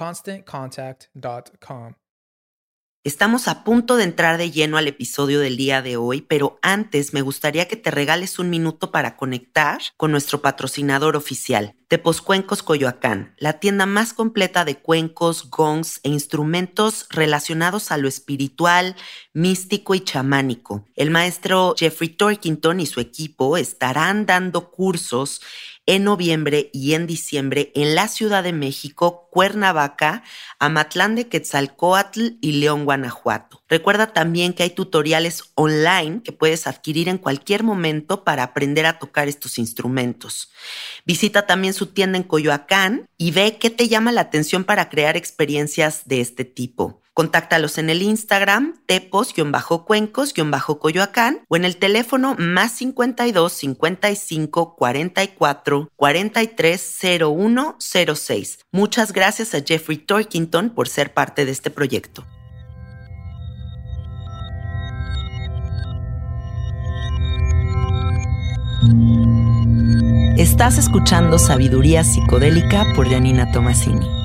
ConstantContact.com. Estamos a punto de entrar de lleno al episodio del día de hoy, pero antes me gustaría que te regales un minuto para conectar con nuestro patrocinador oficial, Tepos Cuencos Coyoacán, la tienda más completa de cuencos, gongs e instrumentos relacionados a lo espiritual, místico y chamánico. El maestro Jeffrey Torkington y su equipo estarán dando cursos en noviembre y en diciembre en la Ciudad de México, Cuernavaca, Amatlán de Quetzalcoatl y León, Guanajuato. Recuerda también que hay tutoriales online que puedes adquirir en cualquier momento para aprender a tocar estos instrumentos. Visita también su tienda en Coyoacán y ve qué te llama la atención para crear experiencias de este tipo. Contáctalos en el Instagram tepos-cuencos-coyoacán o en el teléfono más 52 55 44 43 01 06. Muchas gracias a Jeffrey Torkington por ser parte de este proyecto. Estás escuchando Sabiduría Psicodélica por Janina Tomasini.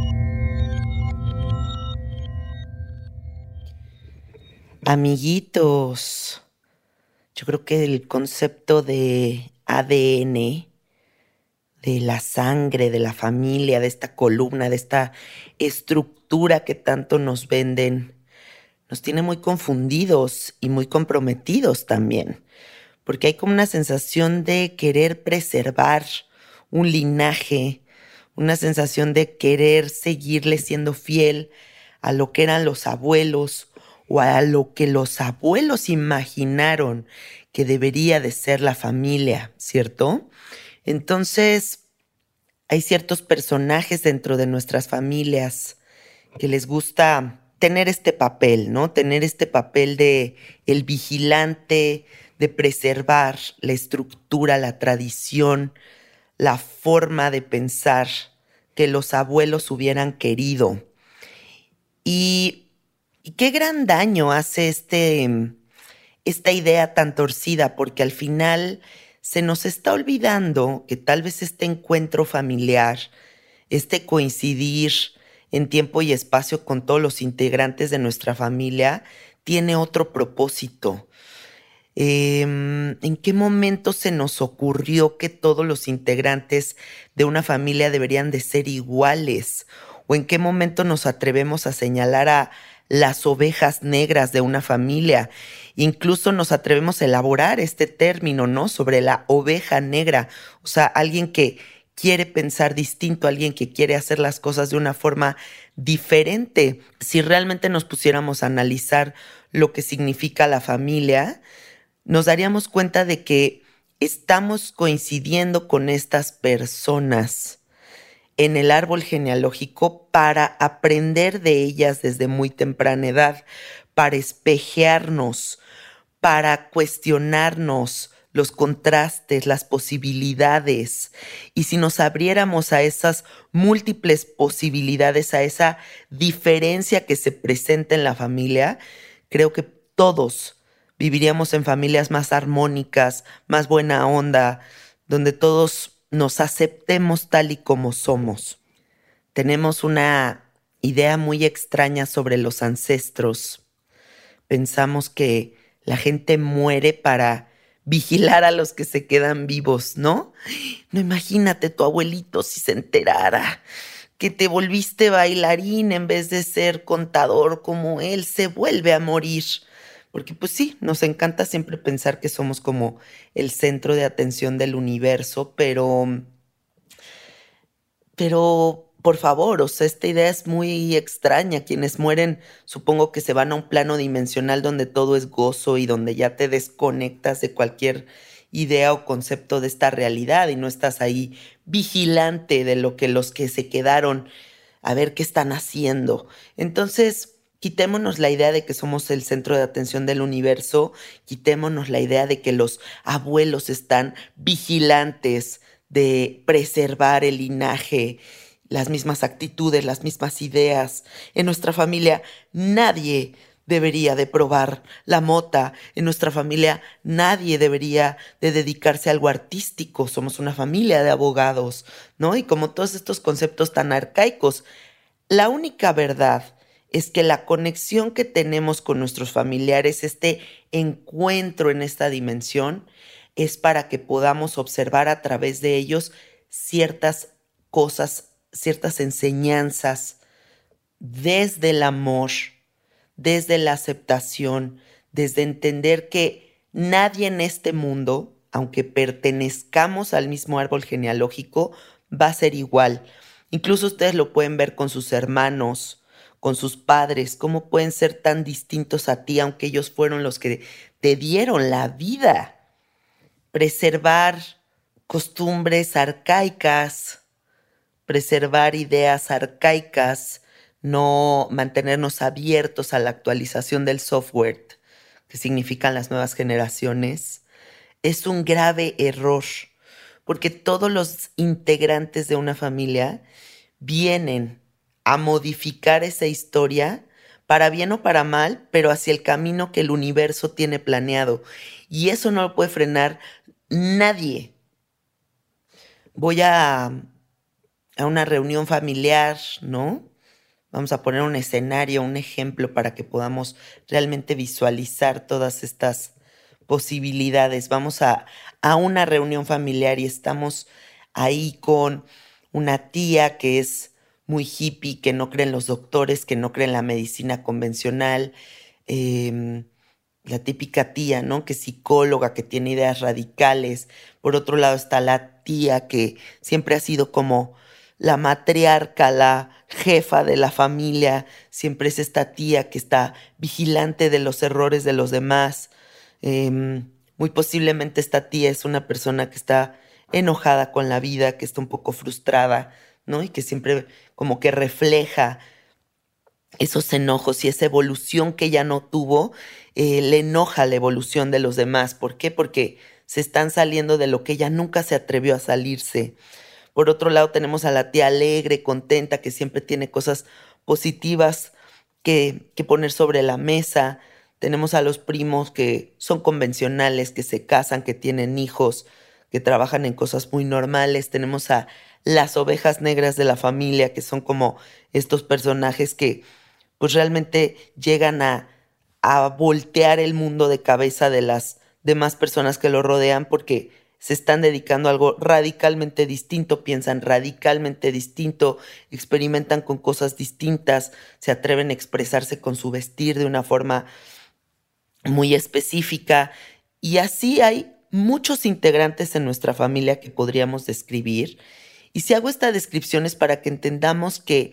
Amiguitos, yo creo que el concepto de ADN, de la sangre, de la familia, de esta columna, de esta estructura que tanto nos venden, nos tiene muy confundidos y muy comprometidos también, porque hay como una sensación de querer preservar un linaje, una sensación de querer seguirle siendo fiel a lo que eran los abuelos o a lo que los abuelos imaginaron que debería de ser la familia, ¿cierto? Entonces, hay ciertos personajes dentro de nuestras familias que les gusta tener este papel, ¿no? Tener este papel de el vigilante, de preservar la estructura, la tradición, la forma de pensar que los abuelos hubieran querido. Y y qué gran daño hace este, esta idea tan torcida, porque al final se nos está olvidando que tal vez este encuentro familiar, este coincidir en tiempo y espacio con todos los integrantes de nuestra familia, tiene otro propósito. Em, ¿En qué momento se nos ocurrió que todos los integrantes de una familia deberían de ser iguales? ¿O en qué momento nos atrevemos a señalar a las ovejas negras de una familia. Incluso nos atrevemos a elaborar este término, ¿no? Sobre la oveja negra, o sea, alguien que, quiere pensar distinto, alguien que quiere hacer las cosas de una forma diferente. Si realmente nos pusiéramos a analizar lo que significa la familia, nos daríamos cuenta de que estamos coincidiendo con estas personas en el árbol genealógico para aprender de ellas desde muy temprana edad, para espejearnos, para cuestionarnos los contrastes, las posibilidades. Y si nos abriéramos a esas múltiples posibilidades, a esa diferencia que se presenta en la familia, creo que todos viviríamos en familias más armónicas, más buena onda, donde todos nos aceptemos tal y como somos. Tenemos una idea muy extraña sobre los ancestros. Pensamos que la gente muere para vigilar a los que se quedan vivos, ¿no? No imagínate tu abuelito si se enterara que te volviste bailarín en vez de ser contador como él, se vuelve a morir. Porque pues sí, nos encanta siempre pensar que somos como el centro de atención del universo, pero... Pero, por favor, o sea, esta idea es muy extraña. Quienes mueren, supongo que se van a un plano dimensional donde todo es gozo y donde ya te desconectas de cualquier idea o concepto de esta realidad y no estás ahí vigilante de lo que los que se quedaron a ver qué están haciendo. Entonces, Quitémonos la idea de que somos el centro de atención del universo, quitémonos la idea de que los abuelos están vigilantes de preservar el linaje, las mismas actitudes, las mismas ideas. En nuestra familia nadie debería de probar la mota. En nuestra familia nadie debería de dedicarse a algo artístico. Somos una familia de abogados, ¿no? Y como todos estos conceptos tan arcaicos, la única verdad es que la conexión que tenemos con nuestros familiares, este encuentro en esta dimensión, es para que podamos observar a través de ellos ciertas cosas, ciertas enseñanzas desde el amor, desde la aceptación, desde entender que nadie en este mundo, aunque pertenezcamos al mismo árbol genealógico, va a ser igual. Incluso ustedes lo pueden ver con sus hermanos, con sus padres, cómo pueden ser tan distintos a ti, aunque ellos fueron los que te dieron la vida. Preservar costumbres arcaicas, preservar ideas arcaicas, no mantenernos abiertos a la actualización del software, que significan las nuevas generaciones, es un grave error, porque todos los integrantes de una familia vienen a modificar esa historia para bien o para mal, pero hacia el camino que el universo tiene planeado. Y eso no lo puede frenar nadie. Voy a, a una reunión familiar, ¿no? Vamos a poner un escenario, un ejemplo para que podamos realmente visualizar todas estas posibilidades. Vamos a, a una reunión familiar y estamos ahí con una tía que es muy hippie, que no creen los doctores, que no creen la medicina convencional, em, la típica tía, ¿no? Que es psicóloga, que tiene ideas radicales. Por otro lado está la tía que siempre ha sido como la matriarca, la jefa de la familia, siempre es esta tía que está vigilante de los errores de los demás. Em, muy posiblemente esta tía es una persona que está enojada con la vida, que está un poco frustrada, ¿no? Y que siempre como que refleja esos enojos y esa evolución que ella no tuvo, eh, le enoja la evolución de los demás. ¿Por qué? Porque se están saliendo de lo que ella nunca se atrevió a salirse. Por otro lado, tenemos a la tía alegre, contenta, que siempre tiene cosas positivas que, que poner sobre la mesa. Tenemos a los primos que son convencionales, que se casan, que tienen hijos, que trabajan en cosas muy normales. Tenemos a las ovejas negras de la familia, que son como estos personajes que pues realmente llegan a, a voltear el mundo de cabeza de las demás personas que lo rodean porque se están dedicando a algo radicalmente distinto, piensan radicalmente distinto, experimentan con cosas distintas, se atreven a expresarse con su vestir de una forma muy específica. Y así hay muchos integrantes en nuestra familia que podríamos describir Y si hago esta descripción es para que entendamos que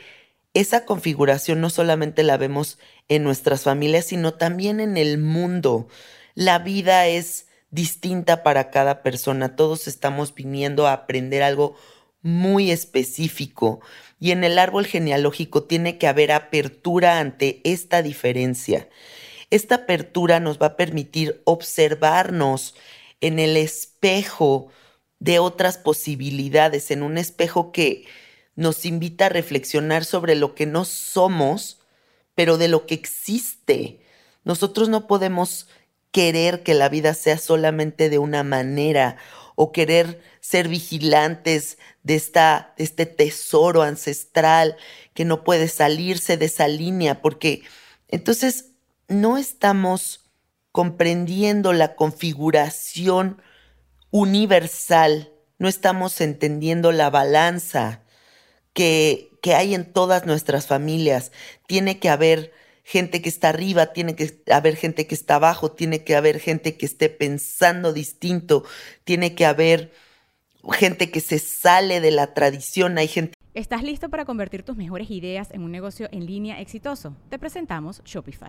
esa configuración no solamente la vemos en nuestras familias, sino también en el mundo. La vida es distinta para cada persona. Todos estamos viniendo a aprender algo muy específico y en el árbol genealógico tiene que haber apertura ante esta diferencia. Esta apertura nos va a permitir observarnos en el espejo de otras posibilidades, en un espejo que nos invita a reflexionar sobre lo que no somos, pero de lo que existe. Nosotros no podemos querer que la vida sea solamente de una manera o querer ser vigilantes de, esta, de este tesoro ancestral que no puede salirse de esa línea, porque entonces no estamos comprendiendo la configuración universal, no estamos entendiendo la balanza que, que hay en todas nuestras familias. Tiene que haber gente que está arriba, tiene que haber gente que está abajo, tiene que haber gente que esté pensando distinto, tiene que haber gente que se sale de la tradición, hay gente... ¿Estás listo para convertir tus mejores ideas en un negocio en línea exitoso? Te presentamos Shopify.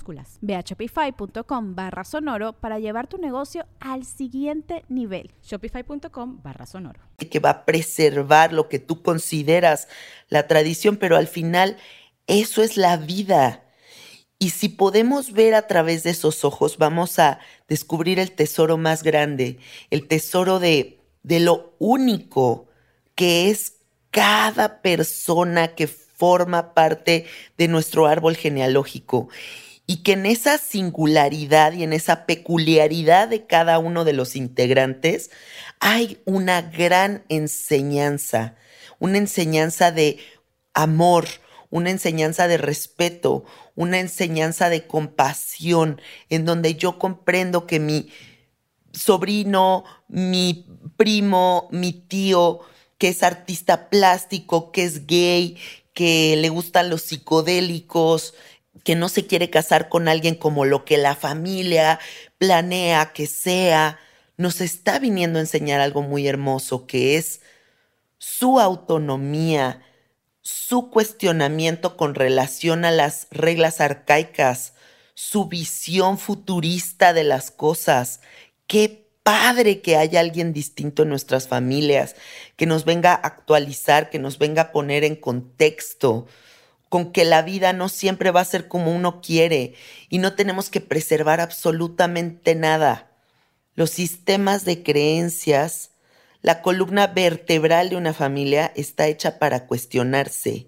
minúsculas Ve a shopify.com barra sonoro para llevar tu negocio al siguiente nivel. Shopify.com barra sonoro. Que va a preservar lo que tú consideras la tradición, pero al final eso es la vida. Y si podemos ver a través de esos ojos, vamos a descubrir el tesoro más grande, el tesoro de, de lo único que es cada persona que forma parte de nuestro árbol genealógico y que en esa singularidad y en esa peculiaridad de cada uno de los integrantes hay una gran enseñanza, una enseñanza de amor, una enseñanza de respeto, una enseñanza de compasión, en donde yo comprendo que mi sobrino, mi primo, mi tío, que es artista plástico, que es gay, que le gustan los psicodélicos, que no se quiere casar con alguien como lo que la familia planea que sea, nos está viniendo a enseñar algo muy hermoso que es su autonomía, su cuestionamiento con relación a las reglas arcaicas, su visión futurista de las cosas. Qué padre que haya alguien distinto en nuestras familias, que nos venga a actualizar, que nos venga a poner en contexto con que la vida no siempre va a ser como uno quiere y no tenemos que preservar absolutamente nada. Los sistemas de creencias, la columna vertebral de una familia está hecha para cuestionarse,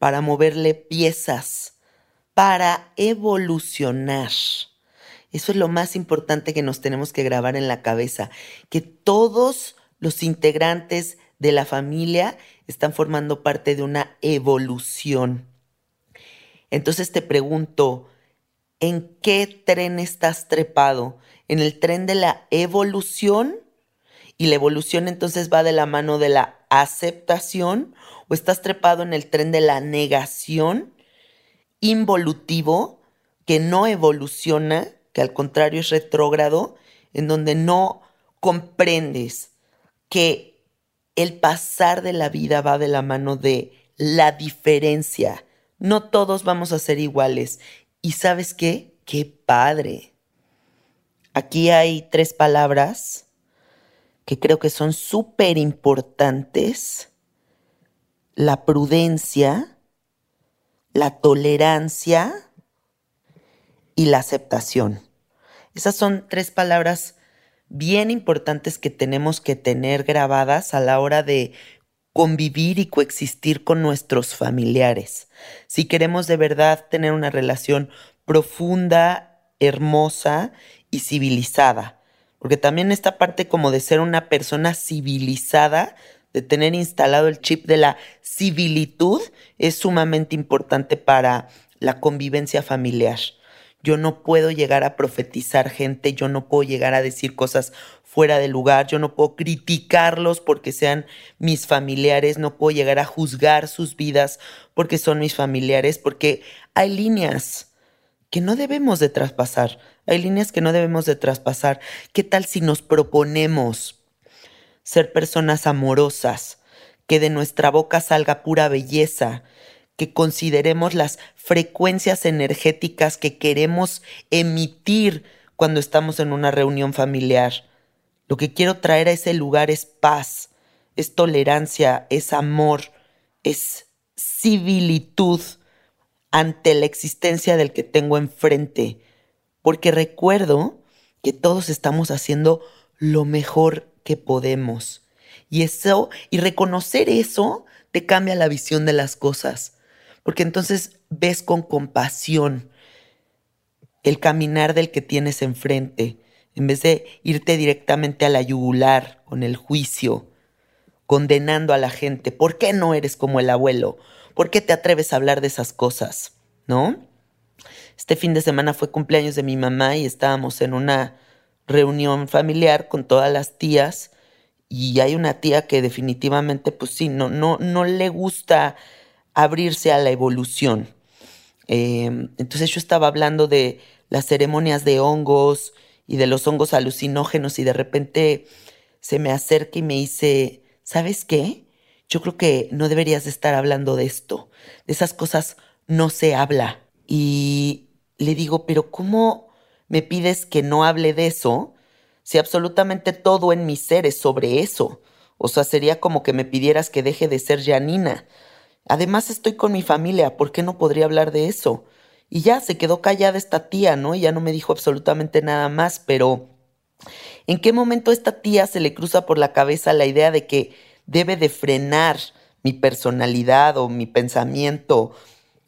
para moverle piezas, para evolucionar. Eso es lo más importante que nos tenemos que grabar en la cabeza, que todos los integrantes de la familia están formando parte de una evolución. Entonces te pregunto, ¿en qué tren estás trepado? ¿En el tren de la evolución? Y la evolución entonces va de la mano de la aceptación o estás trepado en el tren de la negación involutivo que no evoluciona, que al contrario es retrógrado, en donde no comprendes que el pasar de la vida va de la mano de la diferencia, no todos vamos a ser iguales. ¿Y sabes qué? ¡Qué padre! Aquí hay tres palabras que creo que son súper importantes. La prudencia, la tolerancia y la aceptación. Esas son tres palabras bien importantes que tenemos que tener grabadas a la hora de convivir y coexistir con nuestros familiares. Si queremos de verdad tener una relación profunda, hermosa y civilizada. Porque también esta parte como de ser una persona civilizada, de tener instalado el chip de la civilitud, es sumamente importante para la convivencia familiar. Yo no puedo llegar a profetizar gente, yo no puedo llegar a decir cosas fuera de lugar, yo no puedo criticarlos porque sean mis familiares, no puedo llegar a juzgar sus vidas porque son mis familiares, porque hay líneas que no debemos de traspasar, hay líneas que no debemos de traspasar. ¿Qué tal si nos proponemos ser personas amorosas, que de nuestra boca salga pura belleza, que consideremos las frecuencias energéticas que queremos emitir cuando estamos en una reunión familiar. Lo que quiero traer a ese lugar es paz, es tolerancia, es amor, es civilitud ante la existencia del que tengo enfrente, porque recuerdo que todos estamos haciendo lo mejor que podemos. Y eso, y reconocer eso, te cambia la visión de las cosas. Porque entonces ves con compasión el caminar del que tienes enfrente, en vez de irte directamente a la yugular con el juicio, condenando a la gente. ¿Por qué no eres como el abuelo? ¿Por qué te atreves a hablar de esas cosas? ¿No? Este fin de semana fue cumpleaños de mi mamá y estábamos en una reunión familiar con todas las tías y hay una tía que definitivamente pues sí, no, no, no le gusta abrirse a la evolución. Em, entonces yo estaba hablando de las ceremonias de hongos y de los hongos alucinógenos y de repente se me acerca y me dice, ¿sabes qué? Yo creo que no deberías de estar hablando de esto. De esas cosas no se habla. Y le digo, pero ¿cómo me pides que no hable de eso si absolutamente todo en mi ser es sobre eso? O sea, sería como que me pidieras que deje de ser Janina. Además estoy con mi familia, ¿por qué no podría hablar de eso? Y ya se quedó callada esta tía, ¿no? Y ya no me dijo absolutamente nada más, pero ¿en qué momento a esta tía se le cruza por la cabeza la idea de que debe de frenar mi personalidad o mi pensamiento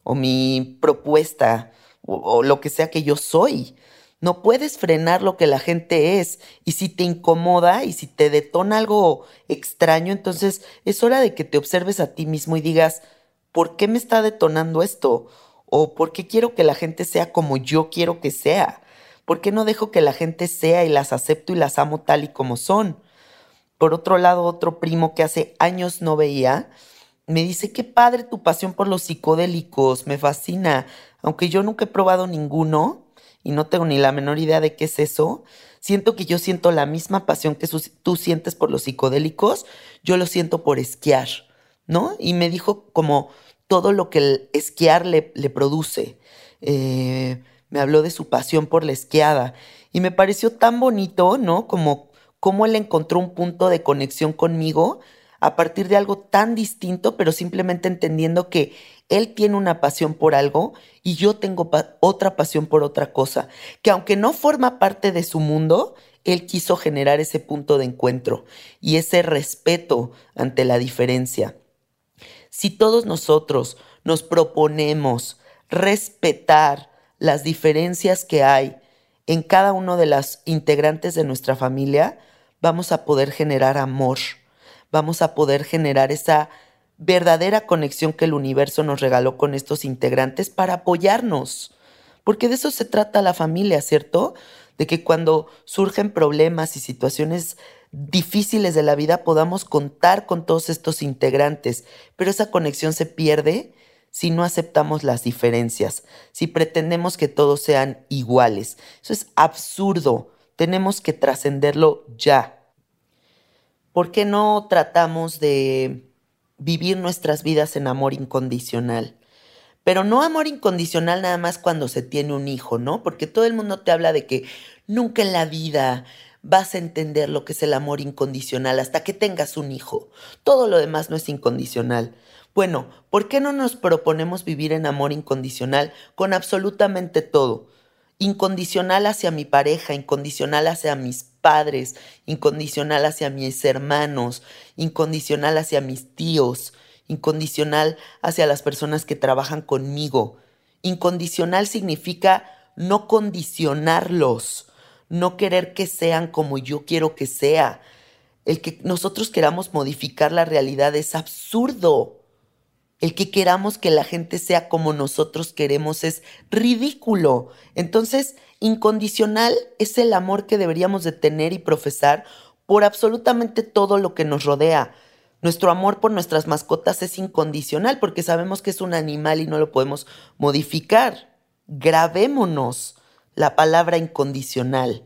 o mi propuesta o, o lo que sea que yo soy? No puedes frenar lo que la gente es. Y si te incomoda y si te detona algo extraño, entonces es hora de que te observes a ti mismo y digas, ¿por qué me está detonando esto? ¿O por qué quiero que la gente sea como yo quiero que sea? ¿Por qué no dejo que la gente sea y las acepto y las amo tal y como son? Por otro lado, otro primo que hace años no veía, me dice, qué padre tu pasión por los psicodélicos, me fascina, aunque yo nunca he probado ninguno, y no tengo ni la menor idea de qué es eso, siento que yo siento la misma pasión que tú sientes por los psicodélicos, yo lo siento por esquiar, ¿no? Y me dijo como todo lo que el esquiar le, produce. Eh, me habló de su pasión por la esquiada y me pareció tan bonito, ¿no? Como cómo él encontró un punto de conexión conmigo a partir de algo tan distinto, pero simplemente entendiendo que él tiene una pasión por algo y yo tengo otra pasión por otra cosa, que aunque no forma parte de su mundo, él quiso generar ese punto de encuentro y ese respeto ante la diferencia. Si todos nosotros nos proponemos respetar las diferencias que hay en cada uno de las integrantes de nuestra familia, vamos a poder generar amor, vamos a poder generar esa verdadera conexión que el universo nos regaló con estos integrantes para apoyarnos. Porque de eso se trata la familia, ¿cierto? De que cuando surgen problemas y situaciones difíciles de la vida podamos contar con todos estos integrantes, pero esa conexión se pierde si no aceptamos las diferencias, si pretendemos que todos sean iguales. Eso es absurdo, tenemos que trascenderlo ya. ¿Por qué no tratamos de vivir nuestras vidas en amor incondicional. Pero no amor incondicional nada más cuando se tiene un hijo, ¿no? Porque todo el mundo te habla de que nunca en la vida vas a entender lo que es el amor incondicional hasta que tengas un hijo. Todo lo demás no es incondicional. Bueno, ¿por qué no nos proponemos vivir en amor incondicional con absolutamente todo? Incondicional hacia mi pareja, incondicional hacia mis padres, incondicional hacia mis hermanos, incondicional hacia mis tíos, incondicional hacia las personas que trabajan conmigo. Incondicional significa no condicionarlos, no querer que sean como yo quiero que sea. El que nosotros queramos modificar la realidad es absurdo. El que queramos que la gente sea como nosotros queremos es ridículo. Entonces, incondicional es el amor que deberíamos de tener y profesar por absolutamente todo lo que nos rodea. Nuestro amor por nuestras mascotas es incondicional porque sabemos que es un animal y no lo podemos modificar. Grabémonos la palabra incondicional.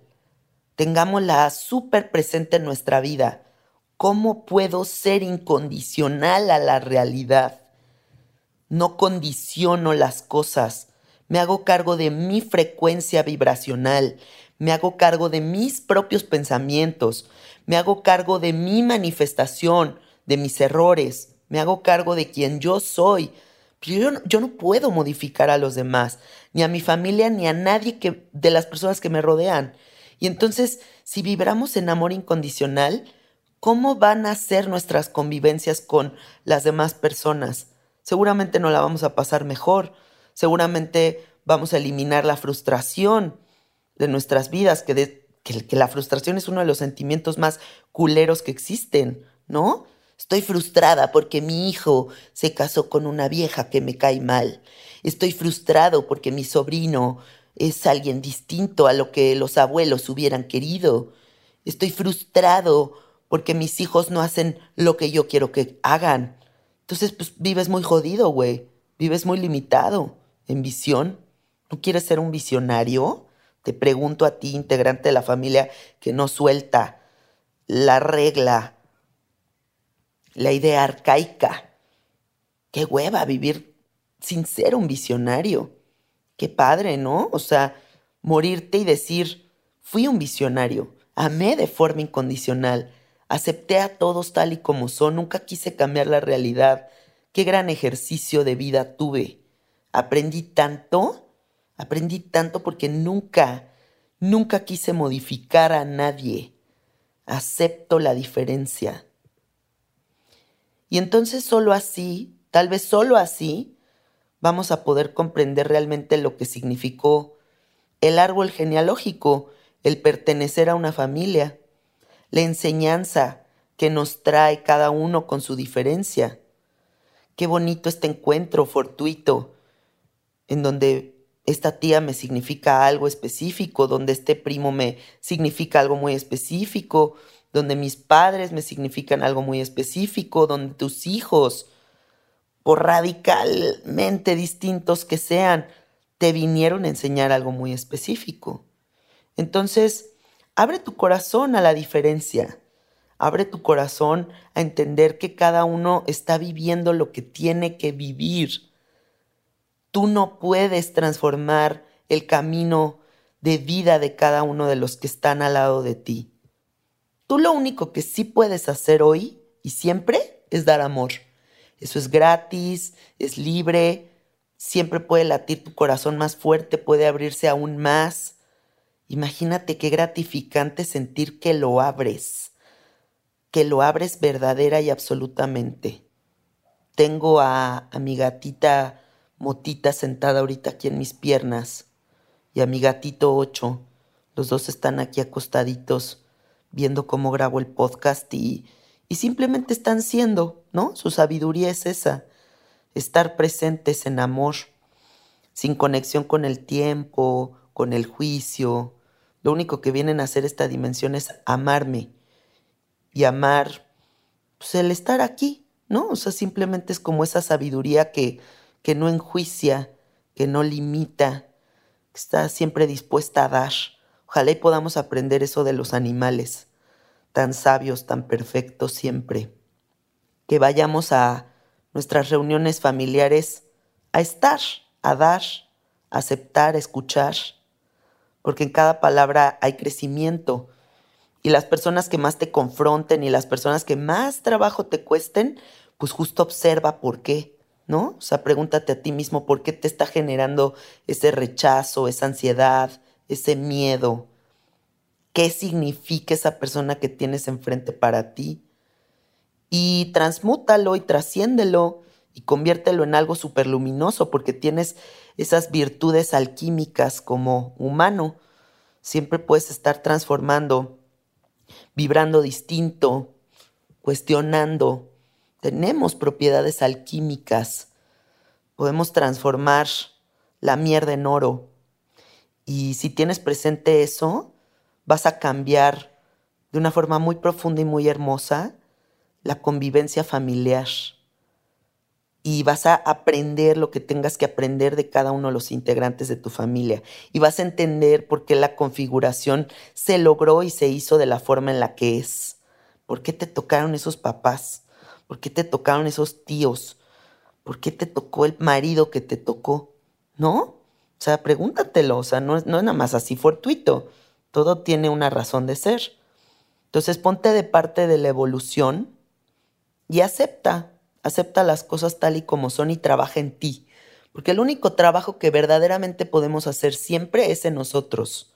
Tengámosla súper presente en nuestra vida. ¿Cómo puedo ser incondicional a la realidad? No condiciono las cosas. Me hago cargo de mi frecuencia vibracional. Me hago cargo de mis propios pensamientos. Me hago cargo de mi manifestación, de mis errores. Me hago cargo de quien yo soy. Yo, yo no puedo modificar a los demás, ni a mi familia, ni a nadie que, de las personas que me rodean. Y entonces, si vibramos en amor incondicional, ¿cómo van a ser nuestras convivencias con las demás personas? seguramente no la vamos a pasar mejor, seguramente vamos a eliminar la frustración de nuestras vidas, que, que, la frustración es uno de los sentimientos más culeros que existen, ¿no? Estoy frustrada porque mi hijo se casó con una vieja que me cae mal. Estoy frustrado porque mi sobrino es alguien distinto a lo que los abuelos hubieran querido. Estoy frustrado porque mis hijos no hacen lo que yo quiero que hagan. Entonces, pues vives muy jodido, güey. Vives muy limitado en visión. ¿No quieres ser un visionario? Te pregunto a ti, integrante de la familia, que no suelta la regla, la idea arcaica. Qué hueva vivir sin ser un visionario. Qué padre, ¿no? O sea, morirte y decir, fui un visionario, amé de forma incondicional, Acepté a todos tal y como son, nunca quise cambiar la realidad. Qué gran ejercicio de vida tuve. Aprendí tanto, aprendí tanto porque nunca, nunca quise modificar a nadie. Acepto la diferencia. Y entonces solo así, tal vez solo así, vamos a poder comprender realmente lo que significó el árbol genealógico, el pertenecer a una familia la enseñanza que nos trae cada uno con su diferencia. Qué bonito este encuentro fortuito, en donde esta tía me significa algo específico, donde este primo me significa algo muy específico, donde mis padres me significan algo muy específico, donde tus hijos, por radicalmente distintos que sean, te vinieron a enseñar algo muy específico. Entonces, Abre tu corazón a la diferencia. Abre tu corazón a entender que cada uno está viviendo lo que tiene que vivir. Tú no puedes transformar el camino de vida de cada uno de los que están al lado de ti. Tú lo único que sí puedes hacer hoy y siempre es dar amor. Eso es gratis, es libre, siempre puede latir tu corazón más fuerte, puede abrirse aún más. Imagínate qué gratificante sentir que lo abres, que lo abres verdadera y absolutamente. Tengo a, a mi gatita Motita sentada ahorita aquí en mis piernas y a mi gatito Ocho. Los dos están aquí acostaditos viendo cómo grabo el podcast y, y simplemente están siendo, ¿no? Su sabiduría es esa, estar presentes en amor, sin conexión con el tiempo, con el juicio, lo único que vienen a hacer esta dimensión es amarme y amar, pues el estar aquí, ¿no? O sea, simplemente es como esa sabiduría que, que no enjuicia, que no limita, que está siempre dispuesta a dar. Ojalá y podamos aprender eso de los animales, tan sabios, tan perfectos siempre. Que vayamos a nuestras reuniones familiares a estar, a dar, a aceptar, a escuchar porque en cada palabra hay crecimiento. Y las personas que más te confronten y las personas que más trabajo te cuesten, pues justo observa por qué, ¿no? O sea, pregúntate a ti mismo por qué te está generando ese rechazo, esa ansiedad, ese miedo. qué significa esa persona que tienes enfrente para ti y transmútalo y trasciéndelo y conviértelo en algo luminoso porque tienes esas virtudes alquímicas como humano. Siempre puedes estar transformando, vibrando distinto, cuestionando. Tenemos propiedades alquímicas. Podemos transformar la mierda en oro. Y si tienes presente eso, vas a cambiar de una forma muy profunda y muy hermosa la convivencia familiar y vas a aprender lo que tengas que aprender de cada uno de los integrantes de tu familia y vas a entender por qué la configuración se logró y se hizo de la forma en la que es. ¿Por qué te tocaron esos papás? ¿Por qué te tocaron esos tíos? ¿Por qué te tocó el marido que te tocó? ¿No? O sea, pregúntatelo, o sea, no es, no es nada más así fortuito, todo tiene una razón de ser. Entonces ponte de parte de la evolución y acepta, Acepta las cosas tal y como son y trabaja en ti. Porque el único trabajo que verdaderamente podemos hacer siempre es en nosotros.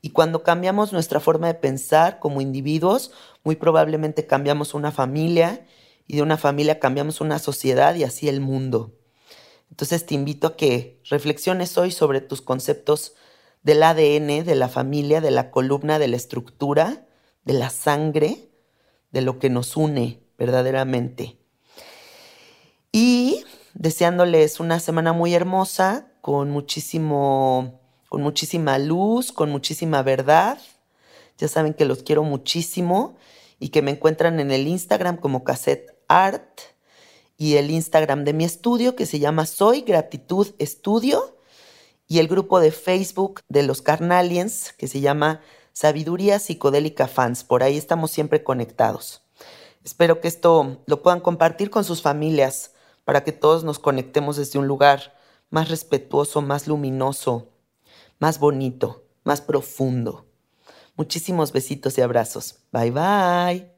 Y cuando cambiamos nuestra forma de pensar como individuos, muy probablemente cambiamos una familia y de una familia cambiamos una sociedad y así el mundo. Entonces te invito a que reflexiones hoy sobre tus conceptos del ADN, de la familia, de la columna, de la estructura, de la sangre, de lo que nos une verdaderamente y deseándoles una semana muy hermosa, con muchísimo, con muchísima luz, con muchísima verdad. Ya saben que los quiero muchísimo y que me encuentran en el Instagram como Cassette Art y el Instagram de mi estudio que se llama Soy Gratitud Estudio y el grupo de Facebook de los Carnalians que se llama Sabiduría Psicodélica Fans. Por ahí estamos siempre conectados. Espero que esto lo puedan compartir con sus familias para que todos nos conectemos desde un lugar más respetuoso, más luminoso, más bonito, más profundo. Muchísimos besitos y abrazos. Bye bye.